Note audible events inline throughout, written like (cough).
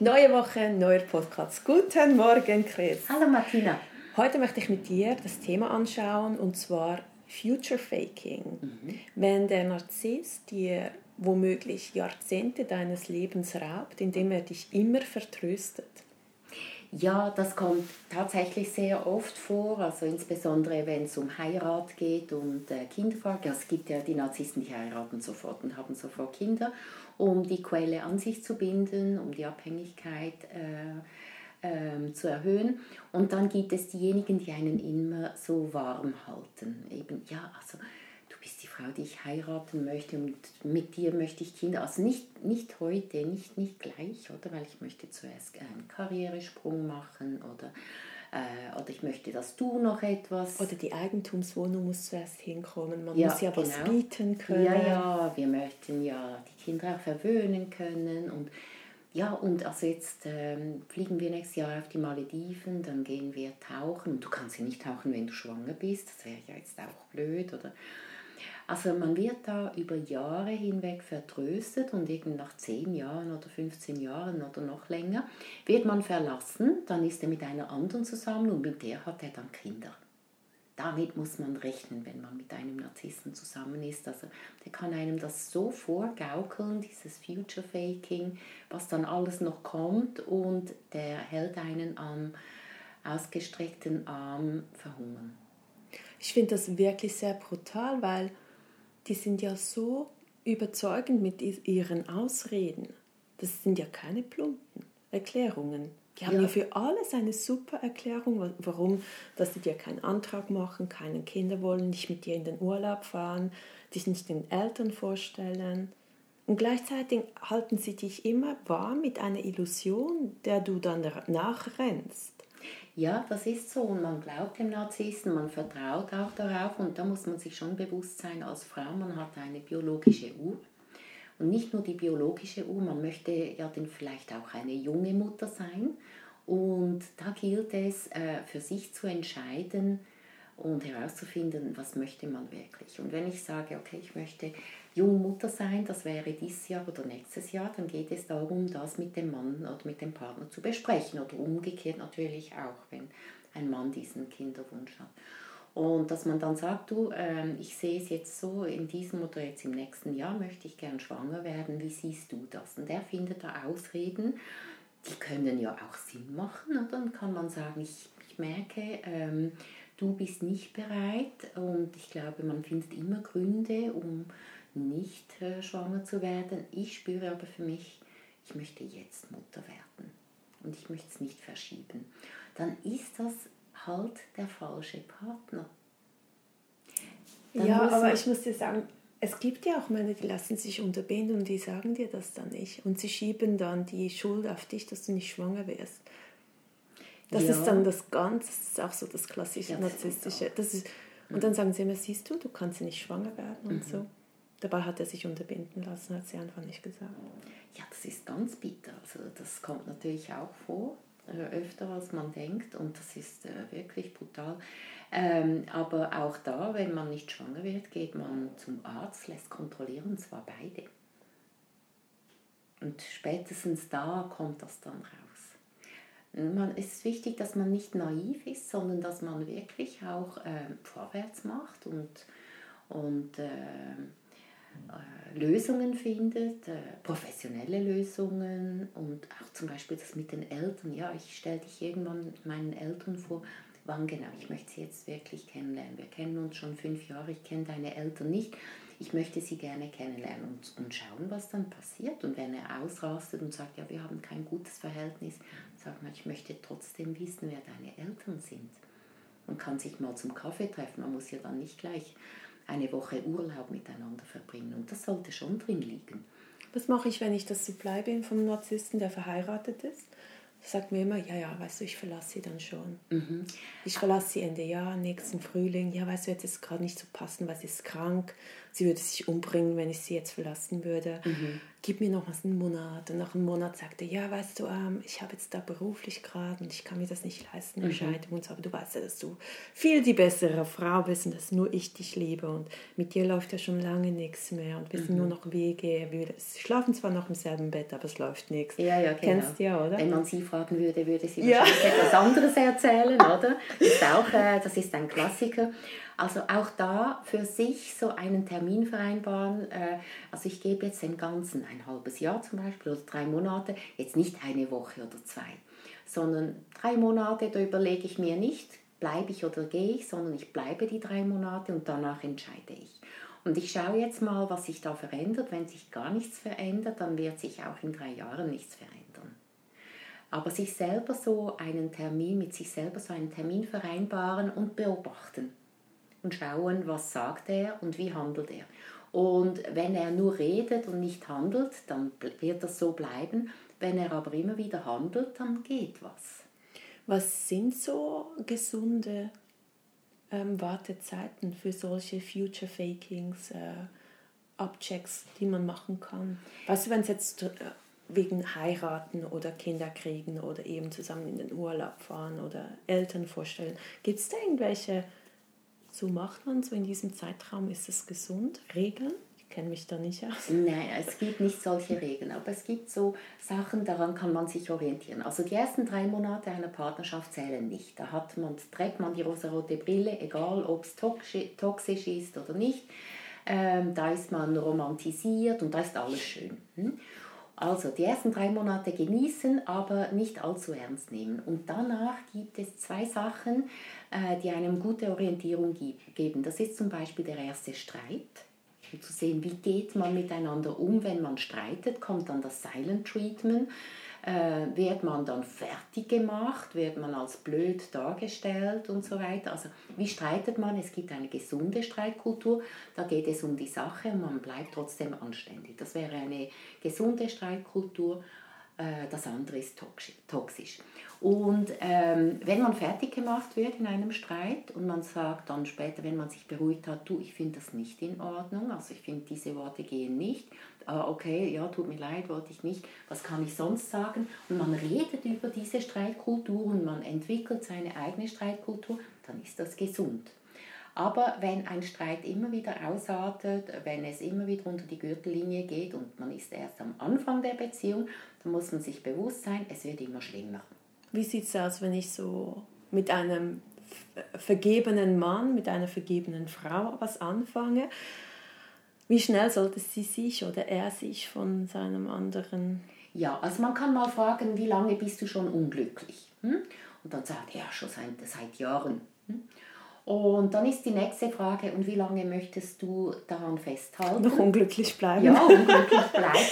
Neue Woche, neuer Podcast. Guten Morgen, Chris. Hallo Martina. Heute möchte ich mit dir das Thema anschauen und zwar Future Faking. Mhm. Wenn der Narzisst dir womöglich Jahrzehnte deines Lebens raubt, indem er dich immer vertröstet. Ja, das kommt tatsächlich sehr oft vor, also insbesondere wenn es um Heirat geht und äh, Kinderfrage. es gibt ja die Narzissten, die heiraten sofort und haben sofort Kinder, um die Quelle an sich zu binden, um die Abhängigkeit äh, äh, zu erhöhen. Und dann gibt es diejenigen, die einen immer so warm halten. Eben, ja, also bist die Frau, die ich heiraten möchte und mit dir möchte ich Kinder. Also nicht, nicht heute, nicht, nicht gleich, oder? Weil ich möchte zuerst einen Karrieresprung machen oder, äh, oder ich möchte, dass du noch etwas... Oder die Eigentumswohnung muss zuerst hinkommen. Man ja, muss ja genau. was bieten können. Ja, ja, wir möchten ja die Kinder auch verwöhnen können und ja, und also jetzt ähm, fliegen wir nächstes Jahr auf die Malediven, dann gehen wir tauchen. Du kannst ja nicht tauchen, wenn du schwanger bist, das wäre ja jetzt auch blöd, oder? Also man wird da über Jahre hinweg vertröstet und eben nach 10 Jahren oder 15 Jahren oder noch länger wird man verlassen, dann ist er mit einer anderen zusammen und mit der hat er dann Kinder. Damit muss man rechnen, wenn man mit einem Narzissten zusammen ist. Also der kann einem das so vorgaukeln, dieses Future Faking, was dann alles noch kommt und der hält einen am ausgestreckten Arm verhungern. Ich finde das wirklich sehr brutal, weil die sind ja so überzeugend mit ihren Ausreden. Das sind ja keine plumpen Erklärungen. Die haben ja. ja für alles eine super Erklärung, warum, dass sie dir keinen Antrag machen, keine Kinder wollen, nicht mit dir in den Urlaub fahren, dich nicht den Eltern vorstellen. Und gleichzeitig halten sie dich immer warm mit einer Illusion, der du dann nachrennst. Ja, das ist so. Und man glaubt dem Narzissten, man vertraut auch darauf. Und da muss man sich schon bewusst sein als Frau, man hat eine biologische Uhr. Und nicht nur die biologische Uhr, man möchte ja dann vielleicht auch eine junge Mutter sein. Und da gilt es äh, für sich zu entscheiden und herauszufinden, was möchte man wirklich. Und wenn ich sage, okay, ich möchte Jungmutter sein, das wäre dieses Jahr oder nächstes Jahr, dann geht es darum, das mit dem Mann oder mit dem Partner zu besprechen oder umgekehrt natürlich auch, wenn ein Mann diesen Kinderwunsch hat. Und dass man dann sagt, du, äh, ich sehe es jetzt so, in diesem oder jetzt im nächsten Jahr möchte ich gern schwanger werden, wie siehst du das? Und der findet da Ausreden, die können ja auch Sinn machen. Und dann kann man sagen, ich, ich merke, ähm, du bist nicht bereit und ich glaube, man findet immer Gründe, um nicht äh, schwanger zu werden. Ich spüre aber für mich, ich möchte jetzt Mutter werden und ich möchte es nicht verschieben. Dann ist das halt der falsche Partner. Dann ja, aber ich muss dir sagen, es gibt ja auch Männer, die lassen sich unterbinden und die sagen dir das dann nicht. Und sie schieben dann die Schuld auf dich, dass du nicht schwanger wirst. Das ja. ist dann das Ganze, das ist auch so das klassische ja, das narzisstische. Das ist, und dann sagen sie immer, siehst du, du kannst nicht schwanger werden und mhm. so. Dabei hat er sich unterbinden lassen, hat sie einfach nicht gesagt. Ja, das ist ganz bitter. Also das kommt natürlich auch vor, äh, öfter als man denkt und das ist äh, wirklich brutal. Ähm, aber auch da, wenn man nicht schwanger wird, geht man zum Arzt, lässt kontrollieren, und zwar beide. Und spätestens da kommt das dann raus. Man, es ist wichtig, dass man nicht naiv ist, sondern dass man wirklich auch äh, vorwärts macht und, und äh, äh, Lösungen findet, äh, professionelle Lösungen und auch zum Beispiel das mit den Eltern. Ja, ich stelle dich irgendwann meinen Eltern vor, wann genau, ich möchte sie jetzt wirklich kennenlernen. Wir kennen uns schon fünf Jahre, ich kenne deine Eltern nicht. Ich möchte sie gerne kennenlernen und, und schauen, was dann passiert. Und wenn er ausrastet und sagt, ja, wir haben kein gutes Verhältnis, sagt man, ich möchte trotzdem wissen, wer deine Eltern sind. Man kann sich mal zum Kaffee treffen, man muss ja dann nicht gleich eine Woche Urlaub miteinander verbringen. Und das sollte schon drin liegen. Was mache ich, wenn ich das Supply bin vom Narzissten, der verheiratet ist? sagt mir immer, ja, ja, weißt du, ich verlasse sie dann schon. Mhm. Ich verlasse sie Ende Jahr, nächsten Frühling. Ja, weißt du, jetzt ist es gerade nicht so passend, weil sie ist krank. Sie würde sich umbringen, wenn ich sie jetzt verlassen würde. Mhm gib mir noch mal einen Monat. Und nach einem Monat sagte ja, weißt du, ähm, ich habe jetzt da beruflich gerade und ich kann mir das nicht leisten, mhm. Scheidung und so. Aber du weißt ja, dass du viel die bessere Frau bist und dass nur ich dich liebe. Und mit dir läuft ja schon lange nichts mehr. Und wir sind mhm. nur noch Wege. Wir schlafen zwar noch im selben Bett, aber es läuft nichts. Ja, ja, genau. Kennst du ja, oder? Wenn man sie fragen würde, würde sie ja. wahrscheinlich etwas anderes erzählen, oder? (laughs) Ist auch, äh, das ist ein Klassiker. Also auch da für sich so einen Termin vereinbaren. Äh, also ich gebe jetzt den ganzen ein halbes Jahr zum Beispiel oder drei Monate, jetzt nicht eine Woche oder zwei, sondern drei Monate, da überlege ich mir nicht, bleibe ich oder gehe ich, sondern ich bleibe die drei Monate und danach entscheide ich. Und ich schaue jetzt mal, was sich da verändert. Wenn sich gar nichts verändert, dann wird sich auch in drei Jahren nichts verändern. Aber sich selber so einen Termin, mit sich selber so einen Termin vereinbaren und beobachten und schauen, was sagt er und wie handelt er. Und wenn er nur redet und nicht handelt, dann wird das so bleiben. Wenn er aber immer wieder handelt, dann geht was. Was sind so gesunde ähm, Wartezeiten für solche Future Fakings, äh, Abchecks, die man machen kann? Was, du, wenn es jetzt äh, wegen heiraten oder Kinder kriegen oder eben zusammen in den Urlaub fahren oder Eltern vorstellen, gibt es da irgendwelche so macht man so in diesem Zeitraum? Ist es gesund? Regeln? Ich kenne mich da nicht aus. Nein, es gibt nicht solche Regeln, aber es gibt so Sachen, daran kann man sich orientieren. Also die ersten drei Monate einer Partnerschaft zählen nicht. Da hat man, trägt man die rosarote Brille, egal ob es toxisch ist oder nicht. Ähm, da ist man romantisiert und da ist alles schön. Hm? Also die ersten drei Monate genießen, aber nicht allzu ernst nehmen. Und danach gibt es zwei Sachen, äh, die einem gute Orientierung geben. Das ist zum Beispiel der erste Streit. Um zu sehen, wie geht man miteinander um, wenn man streitet, kommt dann das Silent Treatment äh, wird man dann fertig gemacht, wird man als blöd dargestellt und so weiter. Also wie streitet man? Es gibt eine gesunde Streitkultur, da geht es um die Sache und man bleibt trotzdem anständig. Das wäre eine gesunde Streitkultur, äh, das andere ist toxisch. Und ähm, wenn man fertig gemacht wird in einem Streit und man sagt dann später, wenn man sich beruhigt hat, du, ich finde das nicht in Ordnung, also ich finde diese Worte gehen nicht, ah, okay, ja, tut mir leid, wollte ich nicht, was kann ich sonst sagen? Und man redet über diese Streitkultur und man entwickelt seine eigene Streitkultur, dann ist das gesund. Aber wenn ein Streit immer wieder ausartet, wenn es immer wieder unter die Gürtellinie geht und man ist erst am Anfang der Beziehung, dann muss man sich bewusst sein, es wird immer schlimmer. Wie sieht es aus, wenn ich so mit einem vergebenen Mann, mit einer vergebenen Frau was anfange? Wie schnell sollte sie sich oder er sich von seinem anderen... Ja, also man kann mal fragen, wie lange bist du schon unglücklich? Hm? Und dann sagt er, ja, schon seit, seit Jahren. Hm? Und dann ist die nächste Frage, und wie lange möchtest du daran festhalten? Noch unglücklich bleiben. Ja, unglücklich bleiben.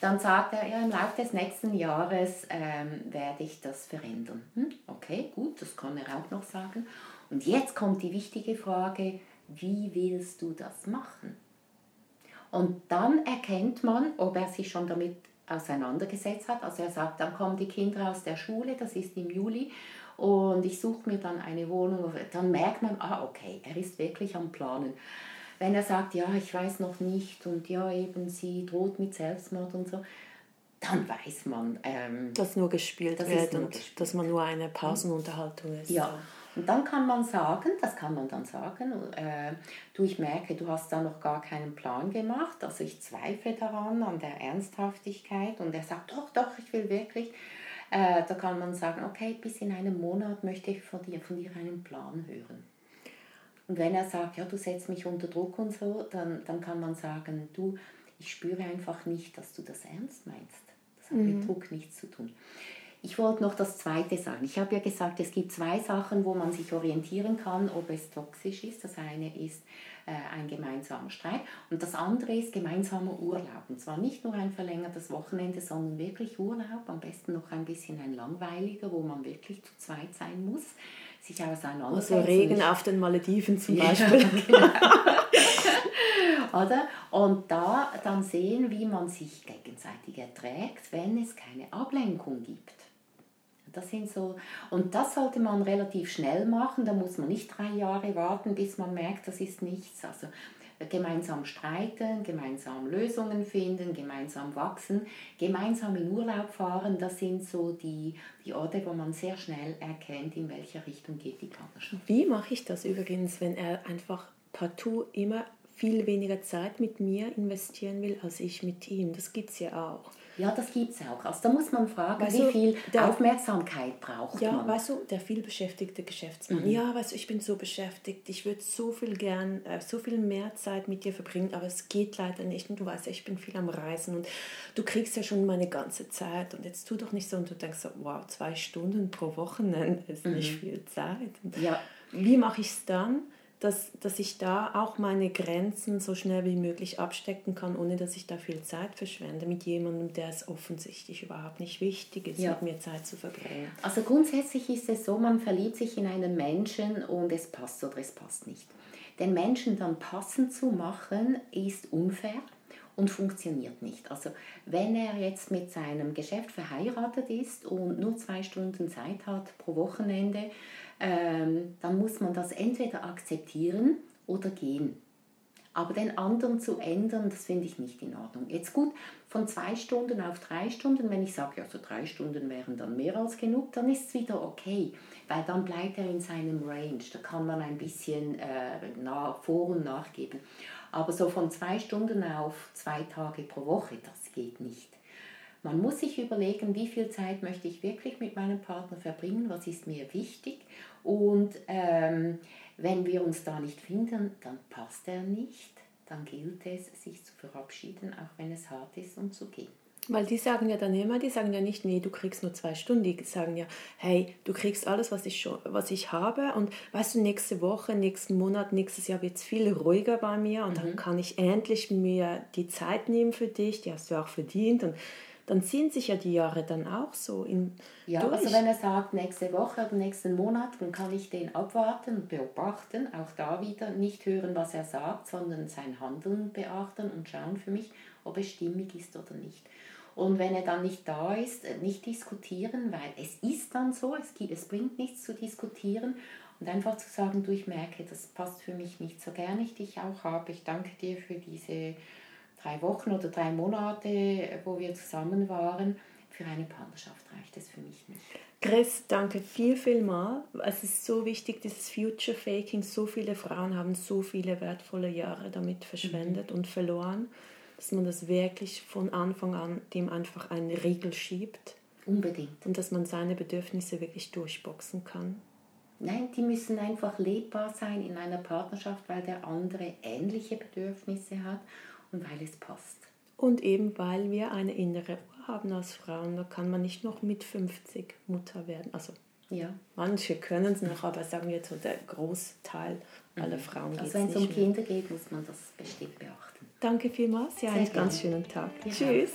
Dann sagt er, ja, im Laufe des nächsten Jahres ähm, werde ich das verändern. Hm? Okay, gut, das kann er auch noch sagen. Und jetzt kommt die wichtige Frage, wie willst du das machen? Und dann erkennt man, ob er sich schon damit auseinandergesetzt hat. Also er sagt, dann kommen die Kinder aus der Schule, das ist im Juli, und ich suche mir dann eine Wohnung, dann merkt man, ah, okay, er ist wirklich am Planen. Wenn er sagt, ja, ich weiß noch nicht und ja, eben sie droht mit Selbstmord und so, dann weiß man, ähm, dass nur gespielt das wird nur und gespielt. dass man nur eine Pausenunterhaltung ist. Ja, und dann kann man sagen, das kann man dann sagen, äh, du, ich merke, du hast da noch gar keinen Plan gemacht, also ich zweifle daran, an der Ernsthaftigkeit und er sagt, doch, doch, ich will wirklich. Äh, da kann man sagen, okay, bis in einem Monat möchte ich von dir, von dir einen Plan hören. Und wenn er sagt, ja, du setzt mich unter Druck und so, dann, dann kann man sagen, du, ich spüre einfach nicht, dass du das ernst meinst. Das hat mhm. mit Druck nichts zu tun. Ich wollte noch das Zweite sagen. Ich habe ja gesagt, es gibt zwei Sachen, wo man sich orientieren kann, ob es toxisch ist. Das eine ist äh, ein gemeinsamer Streit und das andere ist gemeinsamer Urlaub. Und zwar nicht nur ein verlängertes Wochenende, sondern wirklich Urlaub. Am besten noch ein bisschen ein langweiliger, wo man wirklich zu zweit sein muss sich auseinandersetzen. Also Regen auf den Malediven zum Beispiel. Ja, (laughs) genau. (laughs) Oder? Und da dann sehen, wie man sich gegenseitig erträgt, wenn es keine Ablenkung gibt. Das sind so, und das sollte man relativ schnell machen. Da muss man nicht drei Jahre warten, bis man merkt, das ist nichts. Also gemeinsam streiten, gemeinsam Lösungen finden, gemeinsam wachsen, gemeinsam in Urlaub fahren, das sind so die, die Orte, wo man sehr schnell erkennt, in welche Richtung geht die Partnerschaft. Wie mache ich das übrigens, wenn er einfach partout immer viel weniger Zeit mit mir investieren will, als ich mit ihm? Das gibt es ja auch. Ja, das gibt es auch. Also da muss man fragen, weißt wie viel der, Aufmerksamkeit braucht ja, man. Ja, weißt du, der vielbeschäftigte Geschäftsmann. Mhm. Ja, weißt du, ich bin so beschäftigt, ich würde so viel gern, äh, so viel mehr Zeit mit dir verbringen, aber es geht leider nicht. Und du weißt ja, ich bin viel am Reisen und du kriegst ja schon meine ganze Zeit und jetzt tu doch nicht so und du denkst so, wow, zwei Stunden pro Wochenende ist mhm. nicht viel Zeit. ja. Wie mache ich es dann? Dass, dass ich da auch meine Grenzen so schnell wie möglich abstecken kann, ohne dass ich da viel Zeit verschwende mit jemandem, der es offensichtlich überhaupt nicht wichtig ist, ja. mit mir Zeit zu verbringen. Also grundsätzlich ist es so, man verliebt sich in einen Menschen und es passt oder es passt nicht. Den Menschen dann passend zu machen, ist unfair und funktioniert nicht. Also wenn er jetzt mit seinem Geschäft verheiratet ist und nur zwei Stunden Zeit hat pro Wochenende, ähm, dann muss man das entweder akzeptieren oder gehen. Aber den anderen zu ändern, das finde ich nicht in Ordnung. Jetzt gut, von zwei Stunden auf drei Stunden, wenn ich sage, ja, so drei Stunden wären dann mehr als genug, dann ist es wieder okay, weil dann bleibt er in seinem Range. Da kann man ein bisschen äh, nach, vor- und nachgeben. Aber so von zwei Stunden auf zwei Tage pro Woche, das geht nicht. Man muss sich überlegen, wie viel Zeit möchte ich wirklich mit meinem Partner verbringen, was ist mir wichtig. Und ähm, wenn wir uns da nicht finden, dann passt er nicht. Dann gilt es, sich zu verabschieden, auch wenn es hart ist und zu gehen. Weil die sagen ja dann immer, die sagen ja nicht, nee, du kriegst nur zwei Stunden, die sagen ja, hey, du kriegst alles, was ich, schon, was ich habe und weißt du, nächste Woche, nächsten Monat, nächstes Jahr wird es viel ruhiger bei mir und mhm. dann kann ich endlich mir die Zeit nehmen für dich, die hast du auch verdient und dann ziehen sich ja die Jahre dann auch so in Ja, durch. also wenn er sagt, nächste Woche oder nächsten Monat, dann kann ich den abwarten und beobachten, auch da wieder nicht hören, was er sagt, sondern sein Handeln beachten und schauen für mich, ob es stimmig ist oder nicht. Und wenn er dann nicht da ist, äh, nicht diskutieren, weil es ist dann so, es, gibt, es bringt nichts zu diskutieren und einfach zu sagen, du, ich merke, das passt für mich nicht so gern, ich dich auch habe, ich danke dir für diese drei Wochen oder drei Monate, wo wir zusammen waren, für eine Partnerschaft reicht es für mich nicht. Chris, danke viel, viel mal. Es ist so wichtig, dieses Future Faking. So viele Frauen haben so viele wertvolle Jahre damit verschwendet mhm. und verloren, dass man das wirklich von Anfang an dem einfach einen Riegel schiebt. Unbedingt. Und dass man seine Bedürfnisse wirklich durchboxen kann. Nein, die müssen einfach lebbar sein in einer Partnerschaft, weil der andere ähnliche Bedürfnisse hat und weil es passt. Und eben weil wir eine innere Uhr haben als Frauen, da kann man nicht noch mit 50 Mutter werden. Also ja. manche können es noch, aber sagen wir jetzt so der Großteil aller mhm. Frauen geht Also wenn es um Kinder geht, muss man das bestimmt beachten. Danke vielmals, haben einen ganz schönen Tag. Ja. Tschüss.